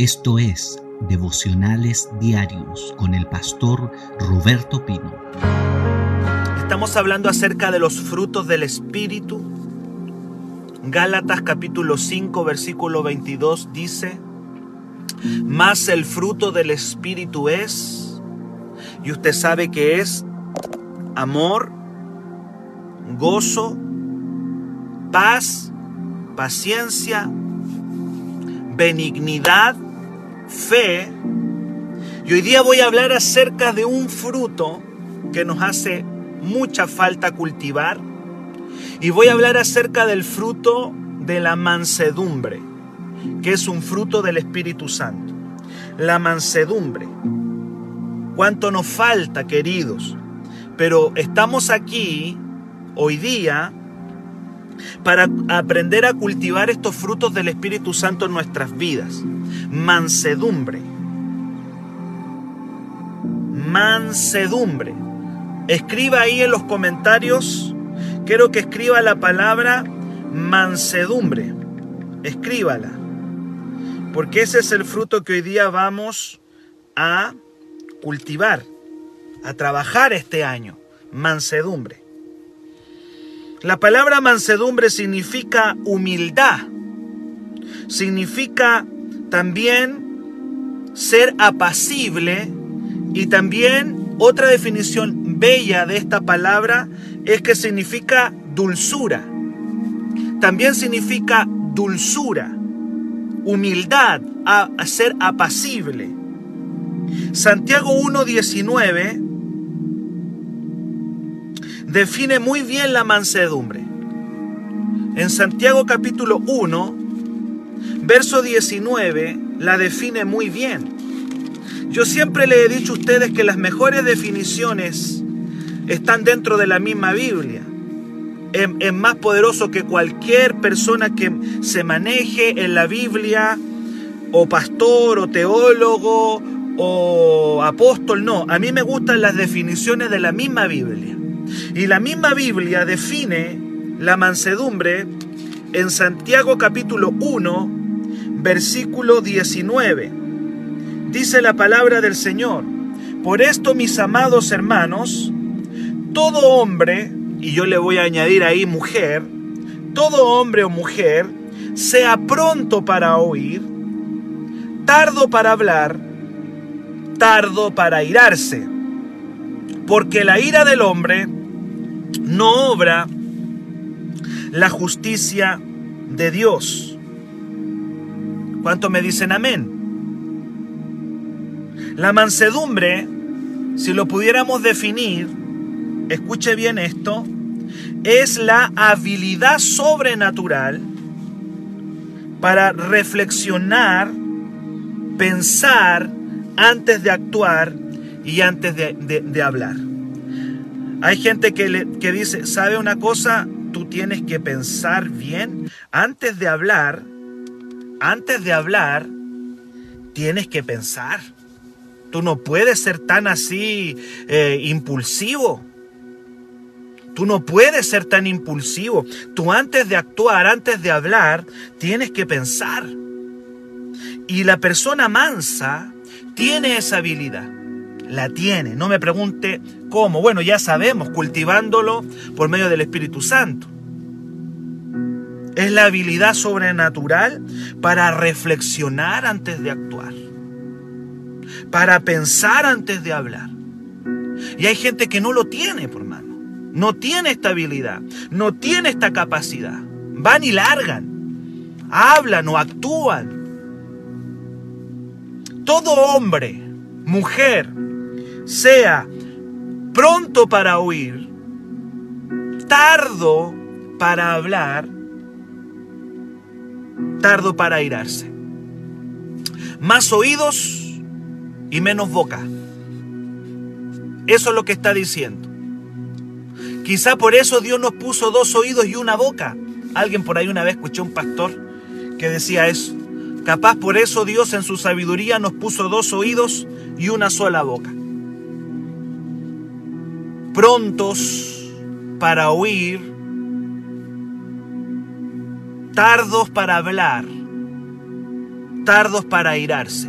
Esto es Devocionales Diarios con el pastor Roberto Pino. Estamos hablando acerca de los frutos del Espíritu. Gálatas capítulo 5 versículo 22 dice, Más el fruto del Espíritu es, y usted sabe que es amor, gozo, paz, paciencia, benignidad, fe. Y hoy día voy a hablar acerca de un fruto que nos hace mucha falta cultivar. Y voy a hablar acerca del fruto de la mansedumbre, que es un fruto del Espíritu Santo. La mansedumbre. ¿Cuánto nos falta, queridos? Pero estamos aquí hoy día para aprender a cultivar estos frutos del Espíritu Santo en nuestras vidas. Mansedumbre. Mansedumbre. Escriba ahí en los comentarios, quiero que escriba la palabra mansedumbre. Escríbala. Porque ese es el fruto que hoy día vamos a cultivar, a trabajar este año. Mansedumbre. La palabra mansedumbre significa humildad. Significa también ser apacible y también otra definición bella de esta palabra es que significa dulzura. También significa dulzura, humildad, a, ser apacible. Santiago 1.19 define muy bien la mansedumbre. En Santiago capítulo 1, verso 19, la define muy bien. Yo siempre le he dicho a ustedes que las mejores definiciones están dentro de la misma Biblia. Es, más poderoso que cualquier persona que se maneje en la Biblia, o pastor, o teólogo, o apóstol. No, a mí me gustan las definiciones de la misma Biblia. Y la misma Biblia define la mansedumbre en Santiago capítulo 1, versículo 19. Dice la palabra del Señor, por esto mis amados hermanos, todo hombre, y yo le voy a añadir ahí mujer, todo hombre o mujer, sea pronto para oír, tardo para hablar, tardo para irarse, porque la ira del hombre no obra la justicia de Dios. ¿Cuánto me dicen amén? La mansedumbre, si lo pudiéramos definir, escuche bien esto, es la habilidad sobrenatural para reflexionar, pensar antes de actuar y antes de, hablar. Hay gente que, que dice, ¿sabe una cosa? Tú tienes que pensar bien antes de hablar. Antes de hablar, tienes que pensar. Tú no puedes ser tan así eh, impulsivo. Tú no puedes ser tan impulsivo. Tú antes de actuar, antes de hablar, tienes que pensar. Y la persona mansa tiene esa habilidad la tiene. No me pregunte cómo. Bueno, ya sabemos, cultivándolo por medio del Espíritu Santo. Es la habilidad sobrenatural para reflexionar antes de actuar. Para pensar antes de hablar. Y hay gente que no lo tiene, por mano. No tiene esta habilidad. No tiene esta capacidad. Van y largan. Hablan o actúan. Todo hombre, mujer, sea pronto para oír, tardo para hablar, tardo para airarse. Más oídos y menos boca. Eso es lo que está diciendo. Quizá por eso Dios nos puso dos oídos y una boca. Alguien por ahí una vez escuché un pastor que decía eso. Capaz por eso Dios en su sabiduría nos puso dos oídos y una sola boca prontos para oír, tardos para hablar tardos para irarse.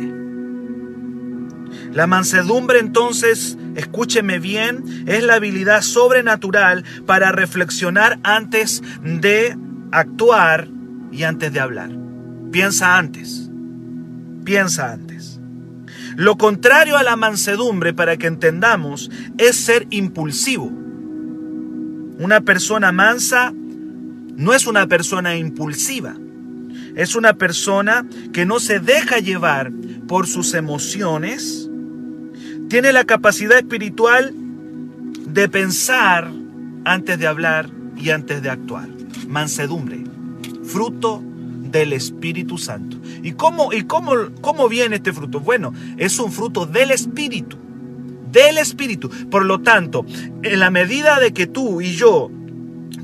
La mansedumbre entonces, escúcheme bien, es la habilidad sobrenatural para reflexionar antes de actuar y antes de hablar. Piensa antes. Piensa antes. Lo contrario a la mansedumbre, para que entendamos, es ser impulsivo. Una persona mansa no es una persona impulsiva. Es una persona que no se deja llevar por sus emociones. Tiene la capacidad espiritual de pensar antes de hablar y antes de actuar. Mansedumbre, fruto del Espíritu Santo. ¿Y cómo, y cómo, cómo viene este fruto? Bueno, es un fruto del Espíritu. Del Espíritu. Por lo tanto, en la medida de que tú y yo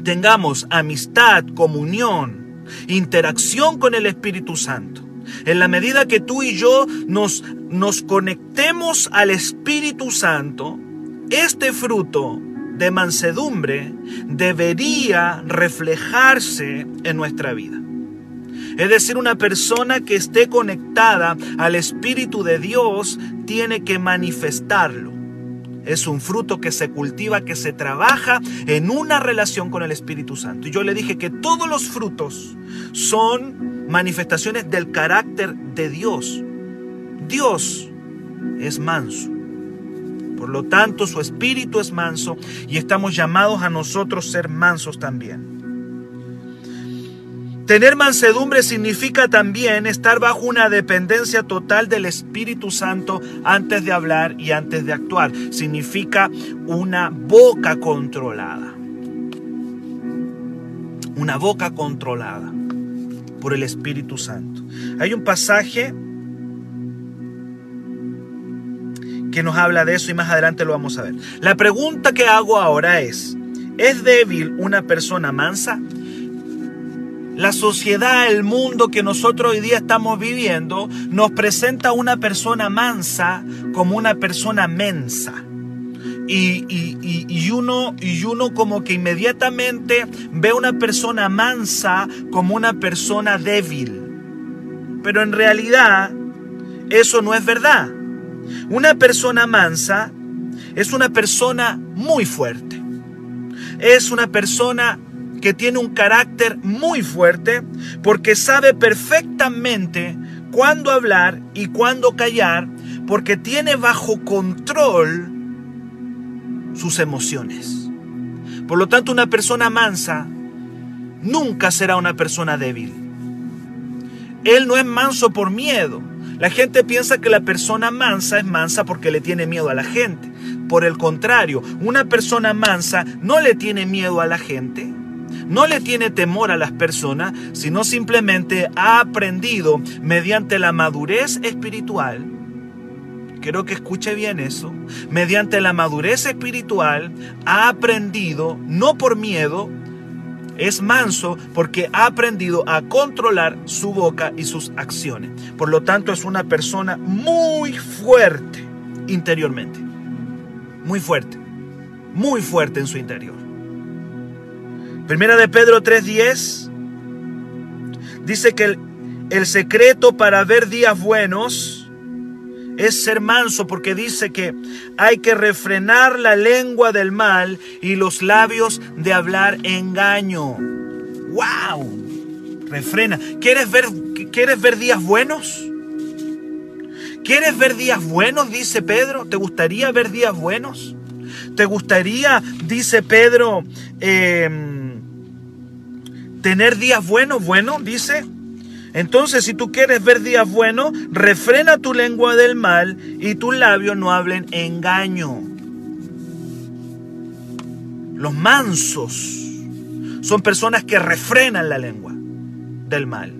tengamos amistad, comunión, interacción con el Espíritu Santo, en la medida que tú y yo nos, nos conectemos al Espíritu Santo, este fruto de mansedumbre debería reflejarse en nuestra vida. Es decir, una persona que esté conectada al Espíritu de Dios tiene que manifestarlo. Es un fruto que se cultiva, que se trabaja en una relación con el Espíritu Santo. Y yo le dije que todos los frutos son manifestaciones del carácter de Dios. Dios es manso. Por lo tanto, su espíritu es manso y estamos llamados a nosotros ser mansos también. Tener mansedumbre significa también estar bajo una dependencia total del Espíritu Santo antes de hablar y antes de actuar. Significa una boca controlada. Una boca controlada por el Espíritu Santo. Hay un pasaje que nos habla de eso y más adelante lo vamos a ver. La pregunta que hago ahora es, ¿es débil una persona mansa? La sociedad, el mundo que nosotros hoy día estamos viviendo, nos presenta a una persona mansa como una persona mensa. Y, y, uno, y uno como que inmediatamente ve a una persona mansa como una persona débil. Pero en realidad eso no es verdad. Una persona mansa es una persona muy fuerte. Es una persona que tiene un carácter muy fuerte porque sabe perfectamente cuándo hablar y cuándo callar porque tiene bajo control sus emociones. Por lo tanto, una persona mansa nunca será una persona débil. Él no es manso por miedo. La gente piensa que la persona mansa es mansa porque le tiene miedo a la gente. Por el contrario, una persona mansa no le tiene miedo a la gente, no le tiene temor a las personas, sino simplemente ha aprendido mediante la madurez espiritual. Quiero que escuche bien eso. Mediante la madurez espiritual ha aprendido, no por miedo, es manso porque ha aprendido a controlar su boca y sus acciones. Por lo tanto, es una persona muy fuerte interiormente. Muy fuerte. Muy fuerte en su interior. Primera de Pedro 3:10 dice que el, el, secreto para ver días buenos es ser manso porque dice que hay que refrenar la lengua del mal y los labios de hablar engaño. ¡Wow! Refrena. ¿Quieres ver, ¿Quieres ver días buenos? ¿Quieres ver días buenos? Dice Pedro. ¿Te gustaría ver días buenos? ¿Te gustaría, dice Pedro, eh, tener días buenos, bueno, dice. Entonces, si tú quieres ver días buenos, refrena tu lengua del mal y tus labios no hablen engaño. Los mansos son personas que refrenan la lengua del mal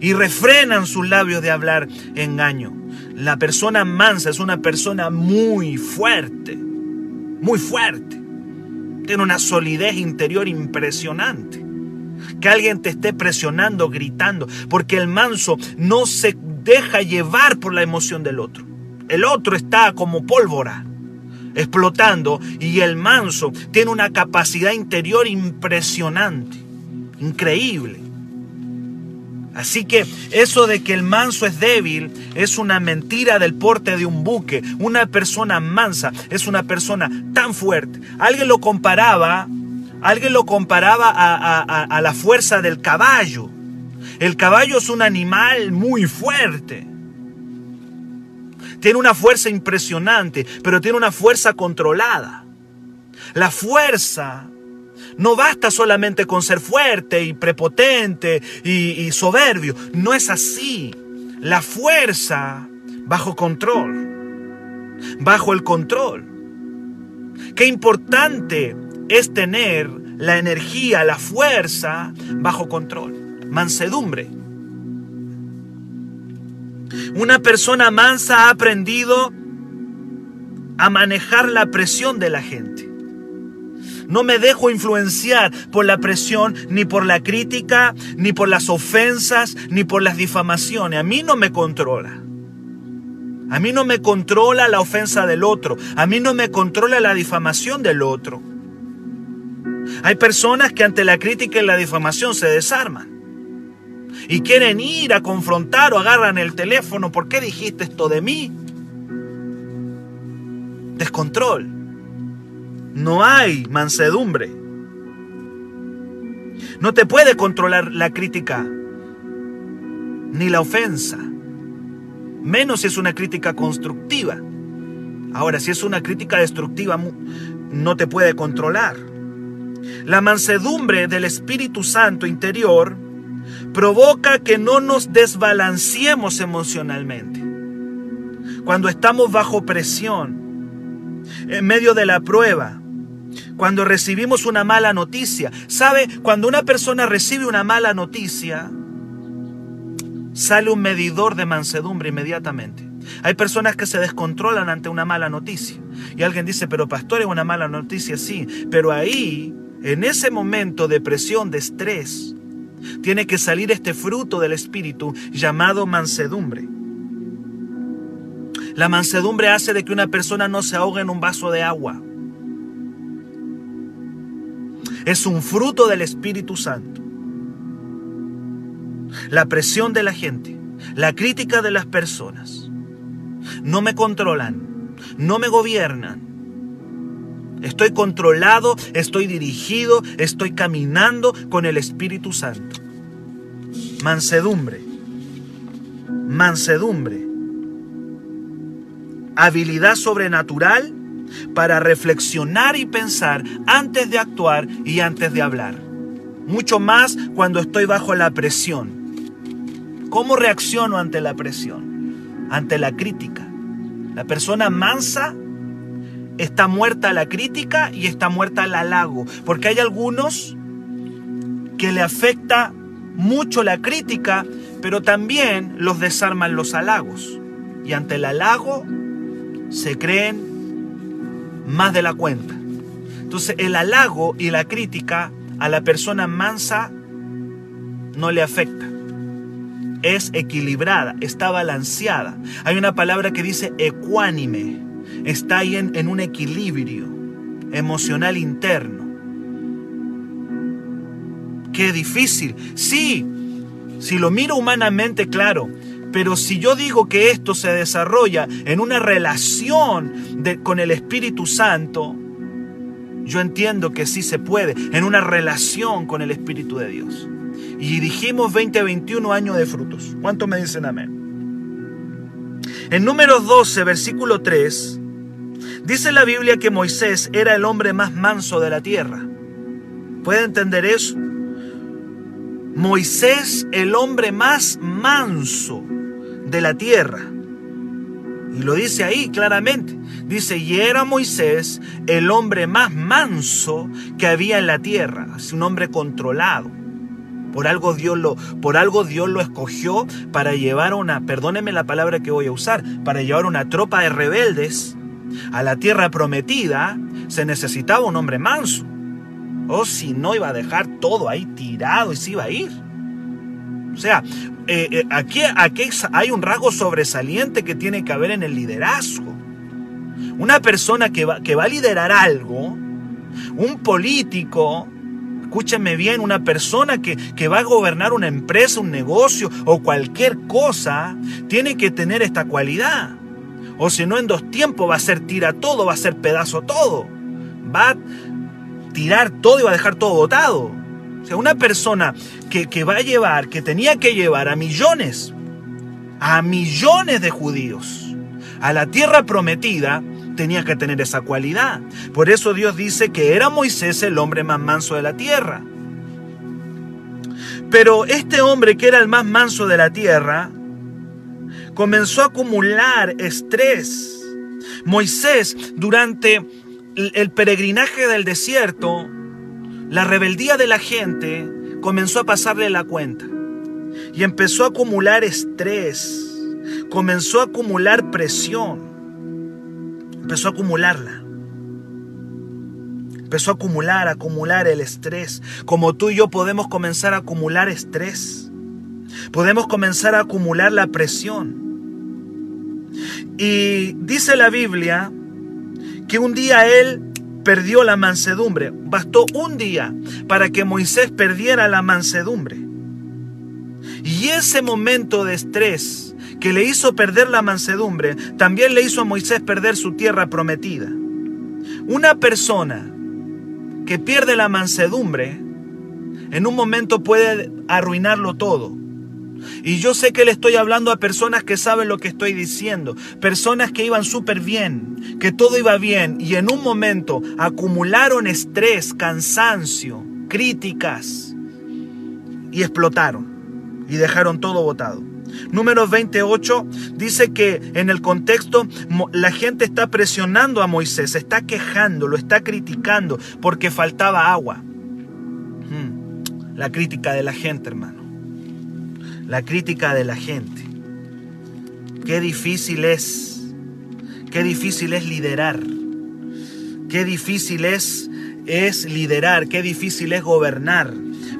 y refrenan sus labios de hablar engaño. La persona mansa es una persona muy fuerte, muy fuerte. Tiene una solidez interior impresionante que alguien te esté presionando, gritando, porque el manso no se deja llevar por la emoción del otro. El otro está como pólvora, explotando, y el manso tiene una capacidad interior impresionante, increíble. Así que eso de que el manso es débil es una mentira del porte de un buque. Una persona mansa es una persona tan fuerte. Alguien lo comparaba, alguien lo comparaba a, la fuerza del caballo. El caballo es un animal muy fuerte. Tiene una fuerza impresionante, pero tiene una fuerza controlada. La fuerza no basta solamente con ser fuerte y prepotente y, soberbio. No es así. La fuerza bajo control. Bajo el control. Qué importante es tener la energía, la fuerza bajo control. Mansedumbre. Una persona mansa ha aprendido a manejar la presión de la gente. No me dejo influenciar por la presión, ni por la crítica, ni por las ofensas, ni por las difamaciones. A mí no me controla. A mí no me controla la ofensa del otro. A mí no me controla la difamación del otro. Hay personas que ante la crítica y la difamación se desarman. Y quieren ir a confrontar o agarran el teléfono. ¿Por qué dijiste esto de mí? Descontrol. No hay mansedumbre. No te puede controlar la crítica ni la ofensa. Menos si es una crítica constructiva. Ahora, si es una crítica destructiva, no te puede controlar. La mansedumbre del Espíritu Santo interior provoca que no nos desbalanceemos emocionalmente. Cuando estamos bajo presión, en medio de la prueba, cuando recibimos una mala noticia. ¿Sabe? Cuando una persona recibe una mala noticia, sale un medidor de mansedumbre inmediatamente. Hay personas que se descontrolan ante una mala noticia. Y alguien dice, pero pastor, es una mala noticia, sí. Pero ahí, en ese momento de presión, de estrés, tiene que salir este fruto del Espíritu llamado mansedumbre. La mansedumbre hace de que una persona no se ahogue en un vaso de agua. Es un fruto del Espíritu Santo. La presión de la gente, la crítica de las personas, no me controlan, no me gobiernan. Estoy controlado, estoy dirigido, estoy caminando con el Espíritu Santo. Mansedumbre, mansedumbre, habilidad sobrenatural para reflexionar y pensar antes de actuar y antes de hablar. Mucho más cuando estoy bajo la presión. ¿Cómo reacciono ante la presión? Ante la crítica. La persona mansa está muerta la crítica y está muerta al halago. Porque hay algunos que le afecta mucho la crítica, pero también los desarman los halagos. Y ante el halago se creen más de la cuenta. Entonces el halago y la crítica a la persona mansa no le afecta. Es equilibrada, está balanceada. Hay una palabra que dice ecuánime. Está ahí en, en un equilibrio emocional interno. Qué difícil. Sí, si lo miro humanamente, claro, pero si yo digo que esto se desarrolla en una relación con el Espíritu Santo, yo entiendo que sí se puede, en una relación con el Espíritu de Dios. Y dijimos 2021 años de frutos. ¿Cuánto me dicen amén? En números 12, versículo 3, dice la Biblia que Moisés era el hombre más manso de la tierra. ¿Puede entender eso? Moisés, el hombre más manso de la tierra. Y lo dice ahí claramente. Dice, y era Moisés el hombre más manso que había en la tierra. Es un hombre controlado. Por algo, Dios lo, por algo Dios lo escogió para llevar una, perdóneme la palabra que voy a usar, para llevar una tropa de rebeldes a la tierra prometida, se necesitaba un hombre manso. O si no iba a dejar todo ahí tirado y se iba a ir. O sea, eh, eh, aquí, aquí hay un rasgo sobresaliente que tiene que haber en el liderazgo. Una persona que va, que va a liderar algo, un político, escúchame bien, una persona que, que va a gobernar una empresa, un negocio o cualquier cosa, tiene que tener esta cualidad. O si no, en dos tiempos va a ser tira todo, va a ser pedazo todo. Va a tirar todo y va a dejar todo botado. O sea, una persona que, que va a llevar, que tenía que llevar a millones, a millones de judíos a la tierra prometida, tenía que tener esa cualidad. Por eso Dios dice que era Moisés el hombre más manso de la tierra. Pero este hombre que era el más manso de la tierra, comenzó a acumular estrés. Moisés, durante el peregrinaje del desierto, la rebeldía de la gente comenzó a pasarle la cuenta. Y empezó a acumular estrés, comenzó a acumular presión empezó a acumularla. Empezó a acumular, a acumular el estrés. Como tú y yo podemos comenzar a acumular estrés. Podemos comenzar a acumular la presión. Y dice la Biblia que un día él perdió la mansedumbre. Bastó un día para que Moisés perdiera la mansedumbre. Y ese momento de estrés que le hizo perder la mansedumbre, también le hizo a Moisés perder su tierra prometida. Una persona que pierde la mansedumbre, en un momento puede arruinarlo todo. Y yo sé que le estoy hablando a personas que saben lo que estoy diciendo, personas que iban súper bien, que todo iba bien y en un momento acumularon estrés, cansancio, críticas y explotaron y dejaron todo botado. Número 28 dice que en el contexto la gente está presionando a Moisés, está quejando, lo está criticando porque faltaba agua. Hmm. La crítica de la gente, hermano. La crítica de la gente. Qué difícil es. Qué difícil es liderar. Qué difícil es, es liderar. Qué difícil es gobernar.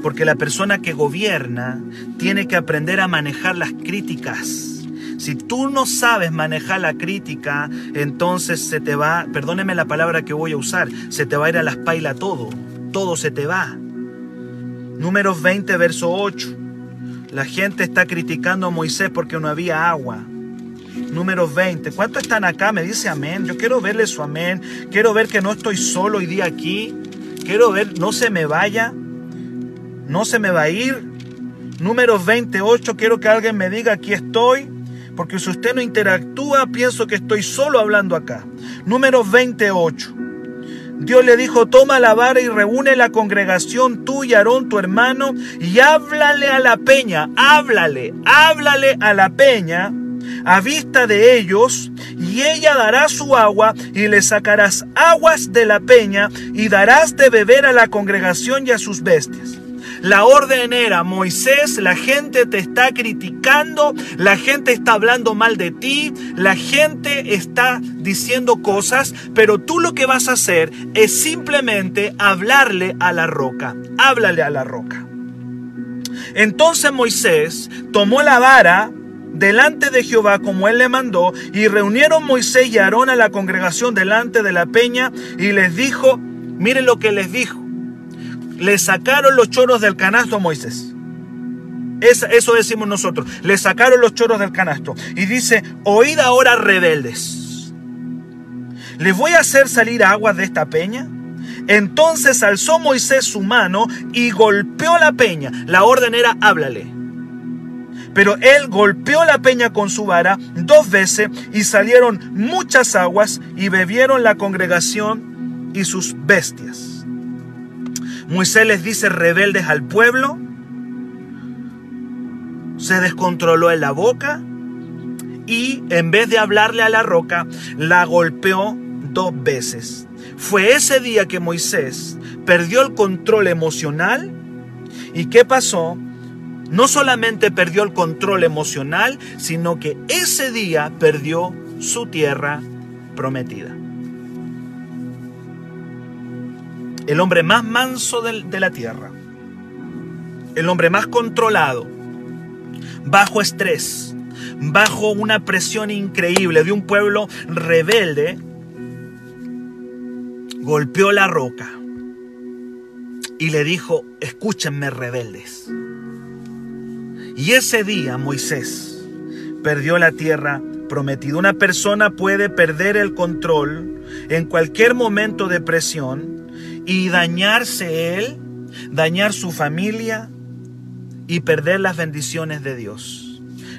Porque la persona que gobierna tiene que aprender a manejar las críticas. Si tú no sabes manejar la crítica, entonces se te va, perdóneme la palabra que voy a usar, se te va a ir a la espalda todo. Todo se te va. Números 20, verso 8. La gente está criticando a Moisés porque no había agua. Números 20. ¿Cuántos están acá? Me dice amén. Yo quiero verle su amén. Quiero ver que no estoy solo hoy día aquí. Quiero ver, no se me vaya no se me va a ir. Número 28, quiero que alguien me diga aquí estoy, porque si usted no interactúa, pienso que estoy solo hablando acá. Número 28. Dios le dijo, toma la vara y reúne la congregación, tú y Aarón, tu hermano, y háblale a la peña, háblale, háblale a la peña, a vista de ellos, y ella dará su agua, y le sacarás aguas de la peña, y darás de beber a la congregación y a sus bestias. La orden era, Moisés, la gente te está criticando, la gente está hablando mal de ti, la gente está diciendo cosas, pero tú lo que vas a hacer es simplemente hablarle a la roca. Háblale a la roca. Entonces Moisés tomó la vara delante de Jehová como él le mandó, y reunieron Moisés y Aarón a la congregación delante de la peña, y les dijo, miren lo que les dijo, le sacaron los choros del canasto a Moisés. eso decimos nosotros. Le sacaron los choros del canasto. Y dice, oíd ahora rebeldes. ¿Les voy a hacer salir aguas de esta peña? Entonces alzó Moisés su mano y golpeó la peña. La orden era, háblale. Pero él golpeó la peña con su vara dos veces y salieron muchas aguas y bebieron la congregación y sus bestias. Moisés les dice rebeldes al pueblo. Se descontroló en la boca y en vez de hablarle a la roca, la golpeó dos veces. Fue ese día que Moisés perdió el control emocional. ¿Y qué pasó? No solamente perdió el control emocional, sino que ese día perdió su tierra prometida. El hombre más manso de, la tierra, el hombre más controlado, bajo estrés, bajo una presión increíble de un pueblo rebelde, golpeó la roca. y le dijo, escúchenme rebeldes. Y ese día Moisés perdió la tierra prometida. Una persona puede perder el control en cualquier momento de presión y dañarse él, dañar su familia y perder las bendiciones de Dios.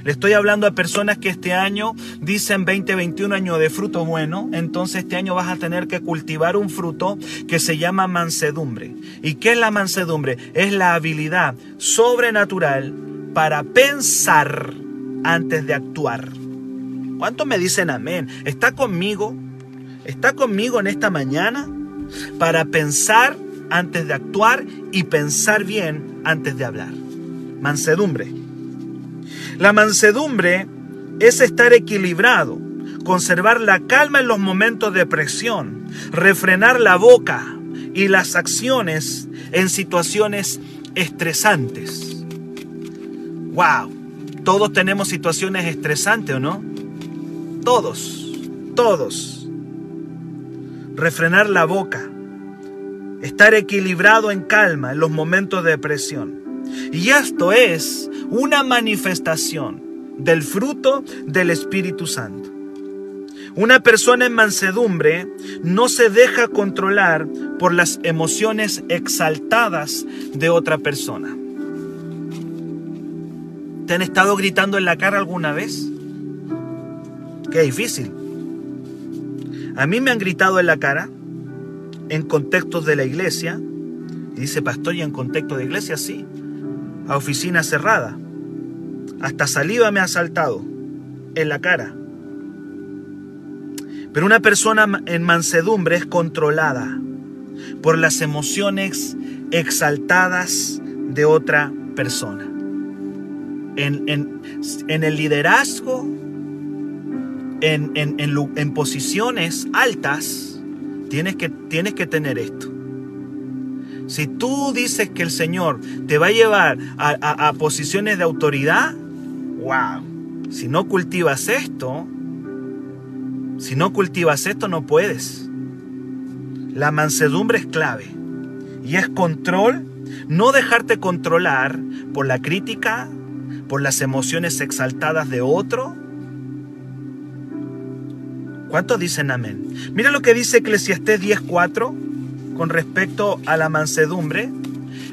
Le estoy hablando a personas que este año dicen 2021 año de fruto bueno, entonces este año vas a tener que cultivar un fruto que se llama mansedumbre. ¿Y qué es la mansedumbre? Es la habilidad sobrenatural para pensar antes de actuar. ¿Cuántos me dicen amén? ¿Está conmigo? ¿Está conmigo en esta mañana? Para pensar antes de actuar y pensar bien antes de hablar. Mansedumbre. La mansedumbre es estar equilibrado, conservar la calma en los momentos de presión, refrenar la boca y las acciones en situaciones estresantes. ¡Wow! Todos tenemos situaciones estresantes, ¿o no? Todos, todos. Refrenar la boca, estar equilibrado en calma en los momentos de presión. Y esto es una manifestación del fruto del Espíritu Santo. Una persona en mansedumbre no se deja controlar por las emociones exaltadas de otra persona. ¿Te han estado gritando en la cara alguna vez? Qué difícil. A mí me han gritado en la cara en contextos de la iglesia. Y dice, pastor, ¿y en contexto de iglesia? Sí a oficina cerrada. Hasta saliva me ha saltado en la cara. Pero una persona en mansedumbre es controlada por las emociones exaltadas de otra persona. En, el liderazgo, en, en, posiciones altas, tienes que, tienes que tener esto. Si tú dices que el Señor te va a llevar a, posiciones de autoridad, wow. Si no cultivas esto, si no cultivas esto no puedes. La mansedumbre es clave y es control, no dejarte controlar por la crítica, por las emociones exaltadas de otro. ¿Cuántos dicen amén? Mira lo que dice Eclesiastés 10:4 con respecto a la mansedumbre.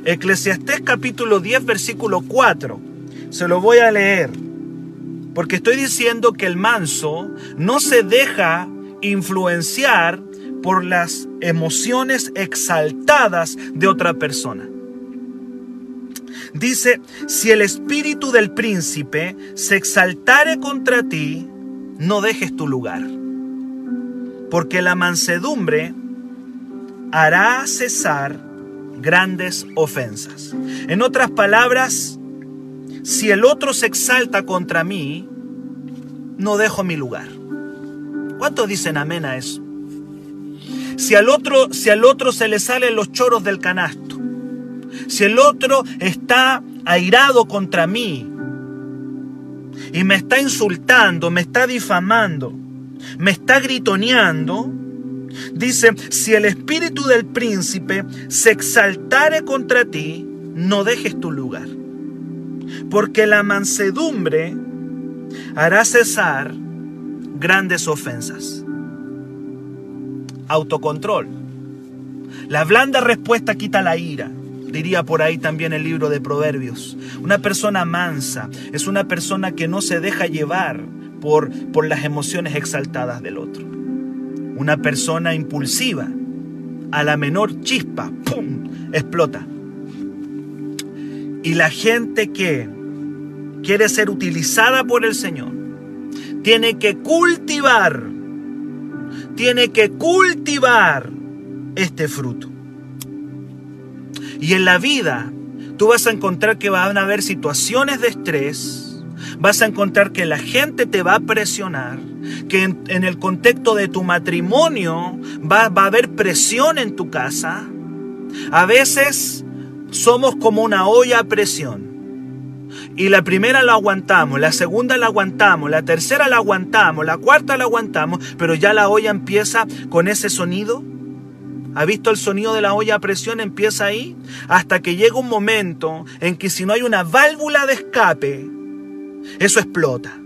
Eclesiastés capítulo 10 versículo 4. Se lo voy a leer. Porque estoy diciendo que el manso no se deja influenciar por las emociones exaltadas de otra persona. Dice, si el espíritu del príncipe se exaltare contra ti, no dejes tu lugar. Porque la mansedumbre hará cesar grandes ofensas. En otras palabras, si el otro se exalta contra mí, no dejo mi lugar. ¿Cuántos dicen amén a eso? Si al otro, si al otro se le salen los choros del canasto, si el otro está airado contra mí y me está insultando, me está difamando, me está gritoneando, Dice, si el espíritu del príncipe se exaltare contra ti, no dejes tu lugar. Porque la mansedumbre hará cesar grandes ofensas. Autocontrol. La blanda respuesta quita la ira. Diría por ahí también el libro de Proverbios. Una persona mansa es una persona que no se deja llevar por, las emociones exaltadas del otro. Una persona impulsiva, a la menor chispa, ¡pum!, explota. Y la gente que quiere ser utilizada por el Señor, tiene que cultivar, tiene que cultivar este fruto. Y en la vida tú vas a encontrar que van a haber situaciones de estrés, vas a encontrar que la gente te va a presionar, que en, el contexto de tu matrimonio va, va a haber presión en tu casa. A veces somos como una olla a presión. Y la primera la aguantamos, la segunda la aguantamos, la tercera la aguantamos, la cuarta la aguantamos, pero ya la olla empieza con ese sonido. ¿Ha visto el sonido de la olla a presión? Empieza ahí hasta que llega un momento en que si no hay una válvula de escape, eso explota.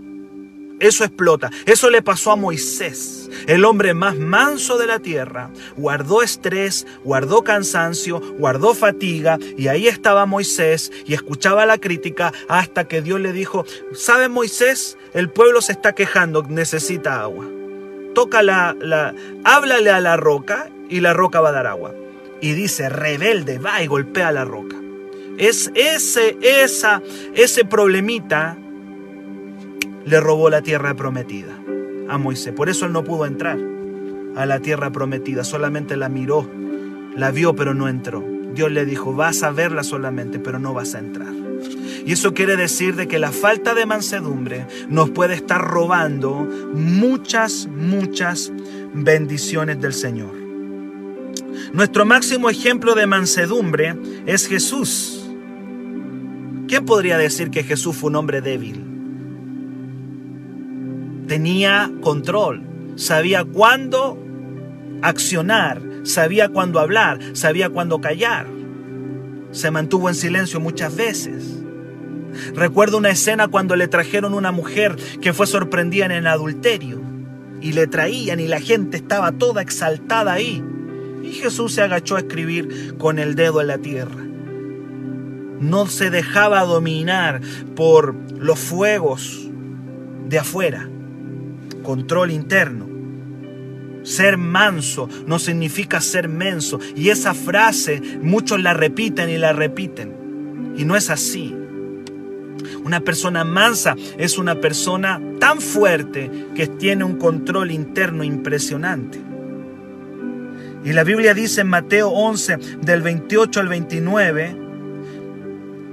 Eso explota. Eso le pasó a Moisés, el hombre más manso de la tierra. Guardó estrés, guardó cansancio, guardó fatiga y ahí estaba Moisés y escuchaba la crítica hasta que Dios le dijo, ¿sabe Moisés? El pueblo se está quejando, necesita agua. Toca la, la, háblale a la roca y la roca va a dar agua. Y dice, rebelde, va y golpea la roca. Es ese, esa, ese problemita le robó la tierra prometida a Moisés. Por eso él no pudo entrar a la tierra prometida, solamente la miró, la vio, pero no entró. Dios le dijo, vas a verla solamente, pero no vas a entrar. Y eso quiere decir de que la falta de mansedumbre nos puede estar robando muchas, muchas bendiciones del Señor. Nuestro máximo ejemplo de mansedumbre es Jesús. ¿Quién podría decir que Jesús fue un hombre débil? Tenía control, sabía cuándo accionar, sabía cuándo hablar, sabía cuándo callar. Se mantuvo en silencio muchas veces. Recuerdo una escena cuando le trajeron una mujer que fue sorprendida en el adulterio y le traían y la gente estaba toda exaltada ahí. Y Jesús se agachó a escribir con el dedo en la tierra. No se dejaba dominar por los fuegos de afuera control interno. Ser manso no significa ser menso. Y esa frase muchos la repiten y la repiten. Y no es así. Una persona mansa es una persona tan fuerte que tiene un control interno impresionante. Y la Biblia dice en Mateo 11, del 28 al 29,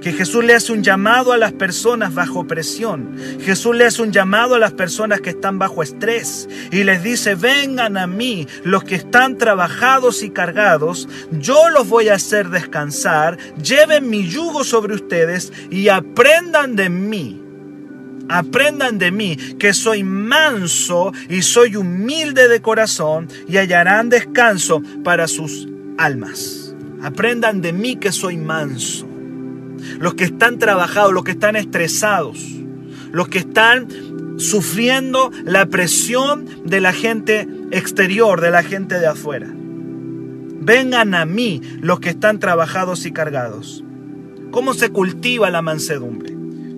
que Jesús le hace un llamado a las personas bajo presión. Jesús le hace un llamado a las personas que están bajo estrés y les dice, vengan a mí los que están trabajados y cargados, yo los voy a hacer descansar, lleven mi yugo sobre ustedes y aprendan de mí. Aprendan de mí que soy manso y soy humilde de corazón y hallarán descanso para sus almas. Aprendan de mí que soy manso los que están trabajados, los que están estresados, los que están sufriendo la presión de la gente exterior, de la gente de afuera. Vengan a mí los que están trabajados y cargados. ¿Cómo se cultiva la mansedumbre?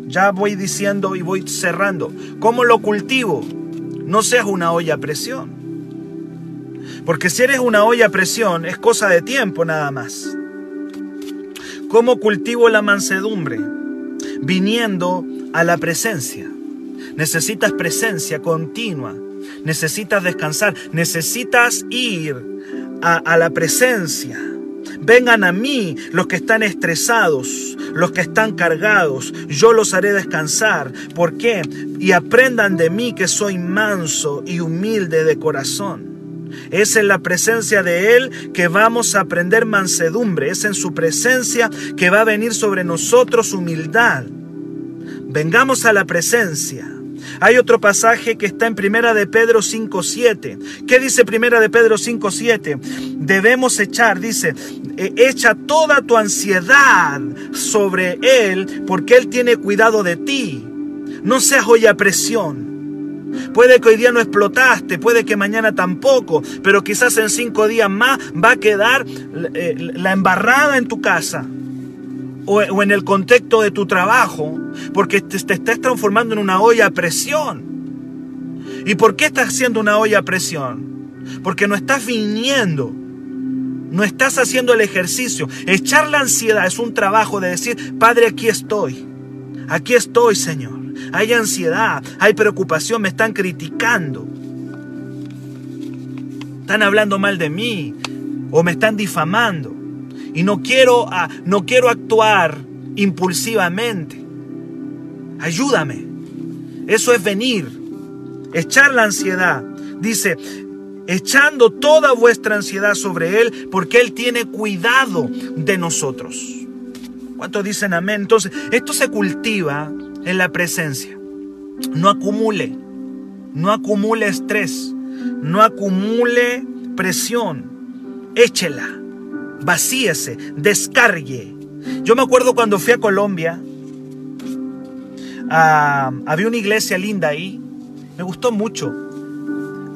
Ya voy diciendo y voy cerrando. ¿Cómo lo cultivo? No seas una olla a presión. Porque si eres una olla a presión es cosa de tiempo nada más. ¿Cómo cultivo la mansedumbre? Viniendo a la presencia. Necesitas presencia continua. Necesitas descansar. Necesitas ir a, la presencia. Vengan a mí los que están estresados, los que están cargados, yo los haré descansar. ¿Por qué? Y aprendan de mí que soy manso y humilde de corazón. Es en la presencia de Él que vamos a aprender mansedumbre. Es en su presencia que va a venir sobre nosotros humildad. Vengamos a la presencia. Hay otro pasaje que está en Primera de Pedro 5:7. ¿Qué dice Primera de Pedro 5:7? Debemos echar, dice, e, echa toda tu ansiedad sobre él porque él tiene cuidado de ti. No seas hoy a presión. Puede que hoy día no explotaste, puede que mañana tampoco, pero quizás en cinco días más va a quedar eh, la embarrada en tu casa o, en el contexto de tu trabajo, porque te, te estás transformando en una olla a presión. ¿Y por qué estás haciendo una olla a presión? Porque no estás viniendo, no estás haciendo el ejercicio. Echar la ansiedad es un trabajo de decir, Padre, aquí estoy, aquí estoy, Señor hay ansiedad, hay preocupación, me están criticando. Están hablando mal de mí o me están difamando. Y no quiero, no quiero actuar impulsivamente. Ayúdame. Eso es venir, echar la ansiedad. Dice, echando toda vuestra ansiedad sobre Él, porque Él tiene cuidado de nosotros. ¿Cuántos dicen amén? Entonces, esto se cultiva en la presencia. No acumule, no acumule estrés, no acumule presión. échela, vacíese, descargue. Yo me acuerdo cuando fui a Colombia, ah, había una iglesia linda ahí, me gustó mucho,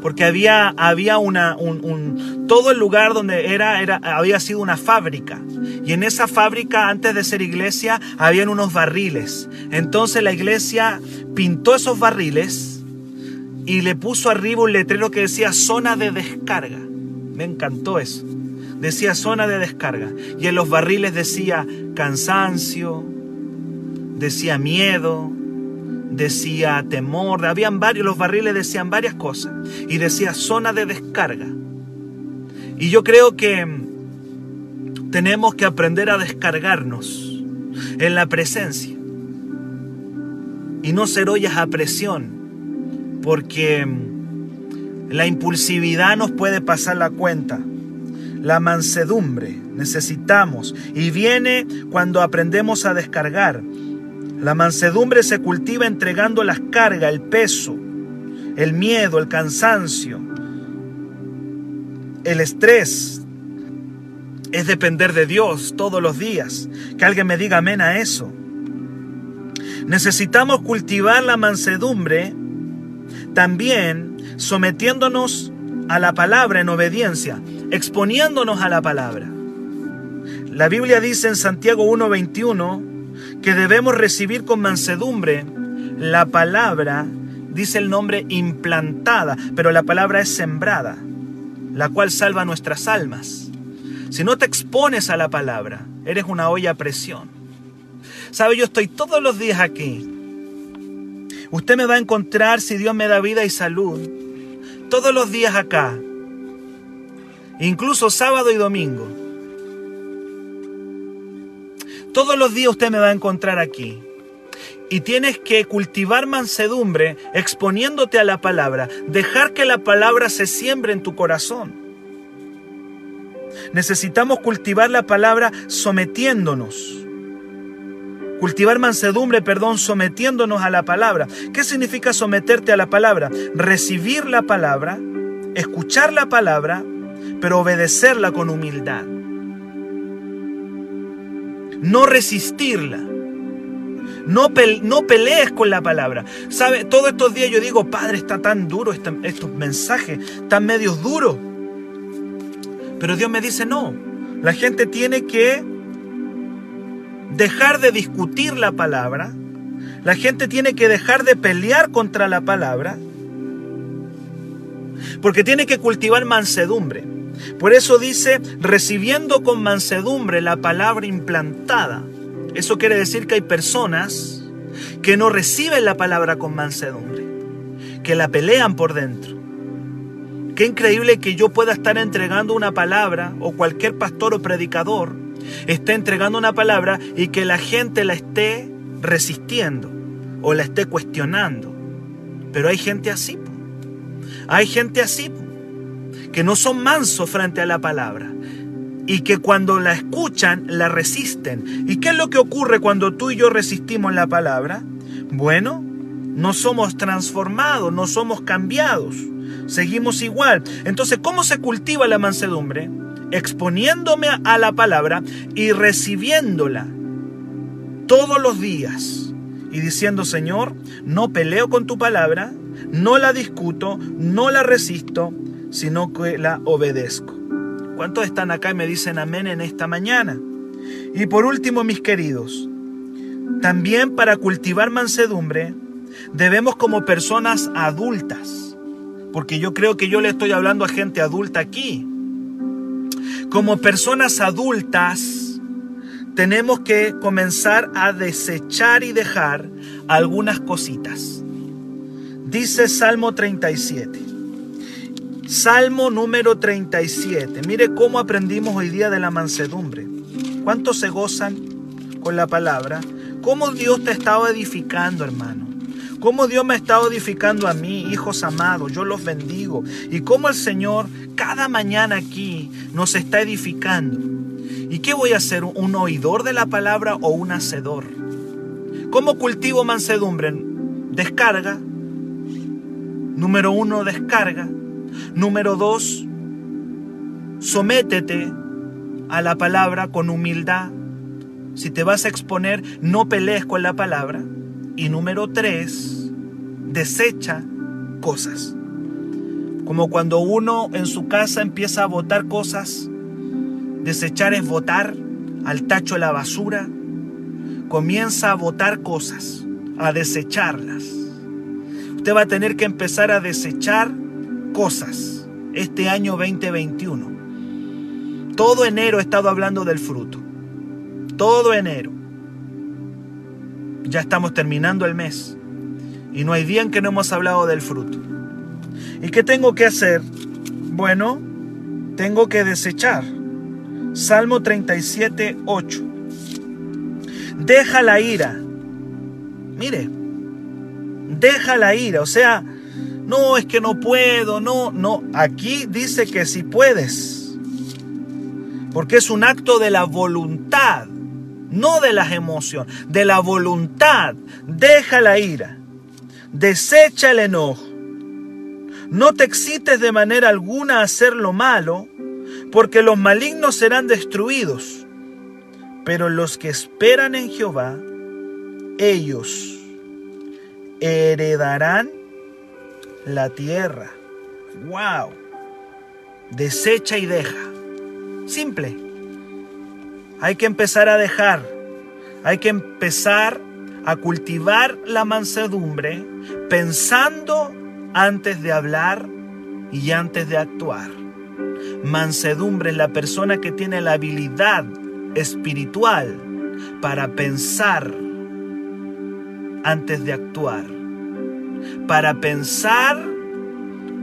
porque había, había una, un, todo el lugar donde era, era, había sido una fábrica. Y en esa fábrica, antes de ser iglesia, habían unos barriles. Entonces la iglesia pintó esos barriles y le puso arriba un letrero que decía zona de descarga. Me encantó eso. Decía zona de descarga. Y en los barriles decía cansancio, decía miedo, decía temor, habían varios, los barriles decían varias cosas y decía zona de descarga. Y yo creo que tenemos que aprender a descargarnos en la presencia y no ser ollas a presión, porque la impulsividad nos puede pasar la cuenta. La mansedumbre necesitamos y viene cuando aprendemos a descargar la mansedumbre se cultiva entregando las cargas, el peso, el miedo, el cansancio, el estrés. Es depender de Dios todos los días. Que alguien me diga amén a eso. Necesitamos cultivar la mansedumbre también sometiéndonos a la palabra en obediencia, exponiéndonos a la palabra. La Biblia dice en Santiago 1:21, que debemos recibir con mansedumbre la palabra, dice el nombre implantada, pero la palabra es sembrada, la cual salva nuestras almas. Si no te expones a la palabra, eres una olla a presión. ¿Sabe? Yo estoy todos los días aquí. Usted me va a encontrar si Dios me da vida y salud. Todos los días acá. Incluso sábado y domingo. Todos los días usted me va a encontrar aquí. Y tienes que cultivar mansedumbre exponiéndote a la palabra, dejar que la palabra se siembre en tu corazón. Necesitamos cultivar la palabra sometiéndonos. Cultivar mansedumbre, perdón, sometiéndonos a la palabra. ¿Qué significa someterte a la palabra? Recibir la palabra, escuchar la palabra, pero obedecerla con humildad no resistirla. No, pelees con la palabra. ¿Sabe? Todos estos días yo digo, Padre, está tan duro estos mensajes, tan medios duros. Pero Dios me dice, no. La gente tiene que dejar de discutir la palabra. La gente tiene que dejar de pelear contra la palabra. Porque tiene que cultivar mansedumbre. Por eso dice, recibiendo con mansedumbre la palabra implantada. Eso quiere decir que hay personas que no reciben la palabra con mansedumbre, que la pelean por dentro. Qué increíble que yo pueda estar entregando una palabra o cualquier pastor o predicador esté entregando una palabra y que la gente la esté resistiendo o la esté cuestionando. Pero hay gente así. Hay gente así que no son mansos frente a la palabra y que cuando la escuchan la resisten. ¿Y qué es lo que ocurre cuando tú y yo resistimos la palabra? Bueno, no somos transformados, no somos cambiados, seguimos igual. Entonces, ¿cómo se cultiva la mansedumbre? Exponiéndome a la palabra y recibiéndola todos los días y diciendo, Señor, no peleo con tu palabra, no la discuto, no la resisto, sino que la obedezco. ¿Cuántos están acá y me dicen amén en esta mañana? Y por último, mis queridos, también para cultivar mansedumbre debemos como personas adultas, porque yo creo que yo le estoy hablando a gente adulta aquí, como personas adultas tenemos que comenzar a desechar y dejar algunas cositas. Dice Salmo 37. Salmo número 37. Mire cómo aprendimos hoy día de la mansedumbre. ¿Cuántos se gozan con la palabra? ¿Cómo Dios te ha estado edificando, hermano? ¿Cómo Dios me ha estado edificando a mí, hijos amados? Yo los bendigo. Y cómo el Señor cada mañana aquí nos está edificando. ¿Y qué voy a hacer? ¿Un oidor de la palabra o un hacedor? ¿Cómo cultivo mansedumbre? Descarga. Número uno, descarga. Número dos, sométete a la palabra con humildad. Si te vas a exponer, no pelees con la palabra. Y número tres, desecha cosas. Como cuando uno en su casa empieza a botar cosas, desechar es votar al tacho la basura, comienza a botar cosas, a desecharlas. Usted va a tener que empezar a desechar cosas este año 2021. Todo enero he estado hablando del fruto. Todo enero. Ya estamos terminando el mes. Y no hay día en que no hemos hablado del fruto. ¿Y qué tengo que hacer? Bueno, tengo que desechar. Salmo 37, 8. Deja la ira. Mire, deja la ira. O sea, no es que no puedo, no, no. Aquí dice que si puedes. Porque es un acto de la voluntad, no de las emociones, de la voluntad. Deja la ira. Desecha el enojo. No te excites de manera alguna a hacer lo malo, porque los malignos serán destruidos. Pero los que esperan en Jehová, ellos heredarán la tierra. ¡Wow! Desecha y deja. Simple. Hay que empezar a dejar. Hay que empezar a cultivar la mansedumbre pensando antes de hablar y antes de actuar. Mansedumbre es la persona que tiene la habilidad espiritual para pensar antes de actuar, para pensar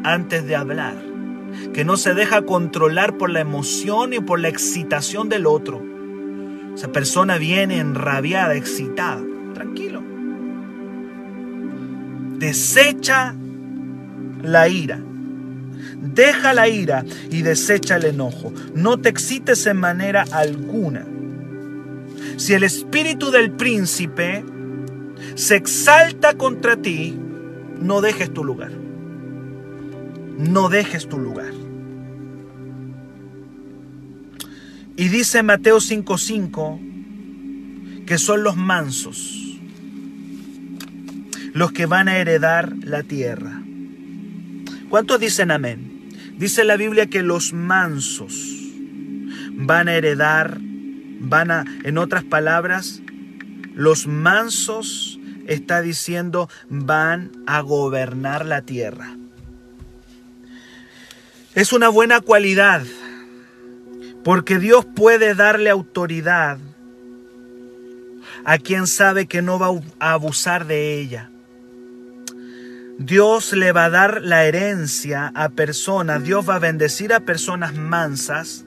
antes de hablar, que no se deja controlar por la emoción y por la excitación del otro. Esa persona viene enrabiada, excitada, tranquilo. Desecha la ira. Deja la ira y desecha el enojo. No te excites en manera alguna. Si el espíritu del príncipe se exalta contra ti, no dejes tu lugar. No dejes tu lugar. Y dice Mateo 5:5 que son los mansos los que van a heredar la tierra. ¿Cuántos dicen amén? Dice la Biblia que los mansos van a heredar, van a, en otras palabras, los mansos está diciendo van a gobernar la tierra. Es una buena cualidad porque Dios puede darle autoridad a quien sabe que no va a abusar de ella. Dios le va a dar la herencia a personas, Dios va a bendecir a personas mansas,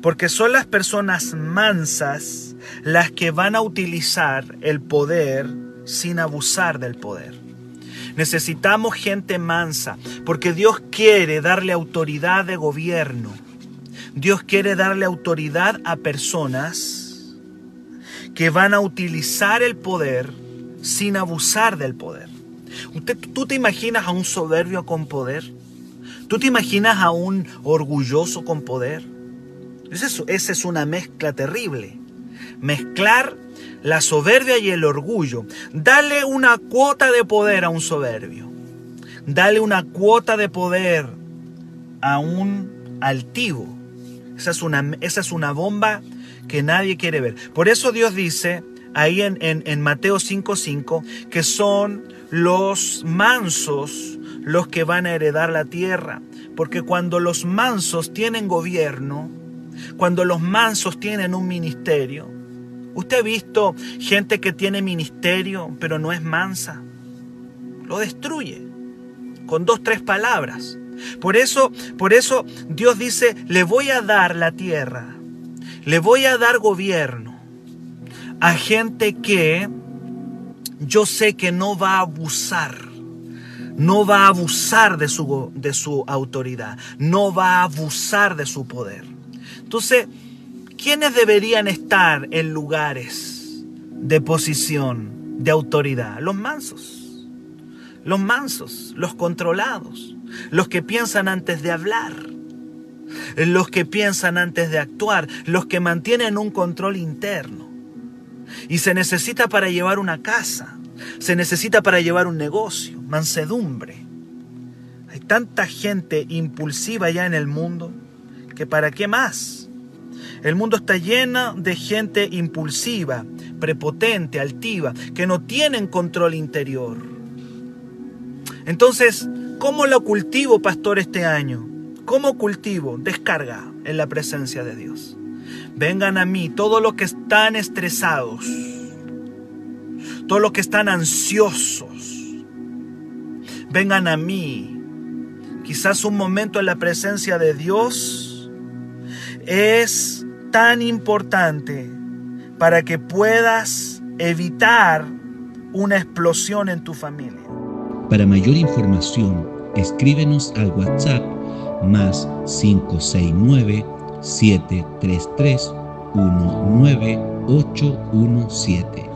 porque son las personas mansas las que van a utilizar el poder sin abusar del poder. Necesitamos gente mansa, porque Dios quiere darle autoridad de gobierno. Dios quiere darle autoridad a personas que van a utilizar el poder sin abusar del poder. ¿Tú te imaginas a un soberbio con poder? ¿Tú te imaginas a un orgulloso con poder? Esa es una mezcla terrible. Mezclar la soberbia y el orgullo. Dale una cuota de poder a un soberbio. Dale una cuota de poder a un altivo. Esa es una, esa es una bomba que nadie quiere ver. Por eso Dios dice ahí en, en, en Mateo 5:5 que son los mansos los que van a heredar la tierra. Porque cuando los mansos tienen gobierno, cuando los mansos tienen un ministerio, usted ha visto gente que tiene ministerio pero no es mansa, lo destruye con dos, tres palabras. Por eso, por eso Dios dice, le voy a dar la tierra, le voy a dar gobierno a gente que yo sé que no va a abusar, no va a abusar de su, de su autoridad, no va a abusar de su poder. Entonces, ¿quiénes deberían estar en lugares de posición, de autoridad? Los mansos, los mansos, los controlados, los que piensan antes de hablar. los que piensan antes de actuar, los que mantienen un control interno. Y se necesita para llevar una casa, se necesita para llevar un negocio, mansedumbre. Hay tanta gente impulsiva ya en el mundo que para qué más. El mundo está lleno de gente impulsiva, prepotente, altiva, que no tienen control interior. Entonces, ¿cómo lo cultivo, pastor, este año? ¿Cómo cultivo? Descarga en la presencia de Dios. Vengan a mí todos los que están estresados, todos los que están ansiosos. Vengan a mí. Quizás un momento en la presencia de Dios es tan importante para que puedas evitar una explosión en tu familia. Para mayor información, escríbenos al WhatsApp más 569 733 19817.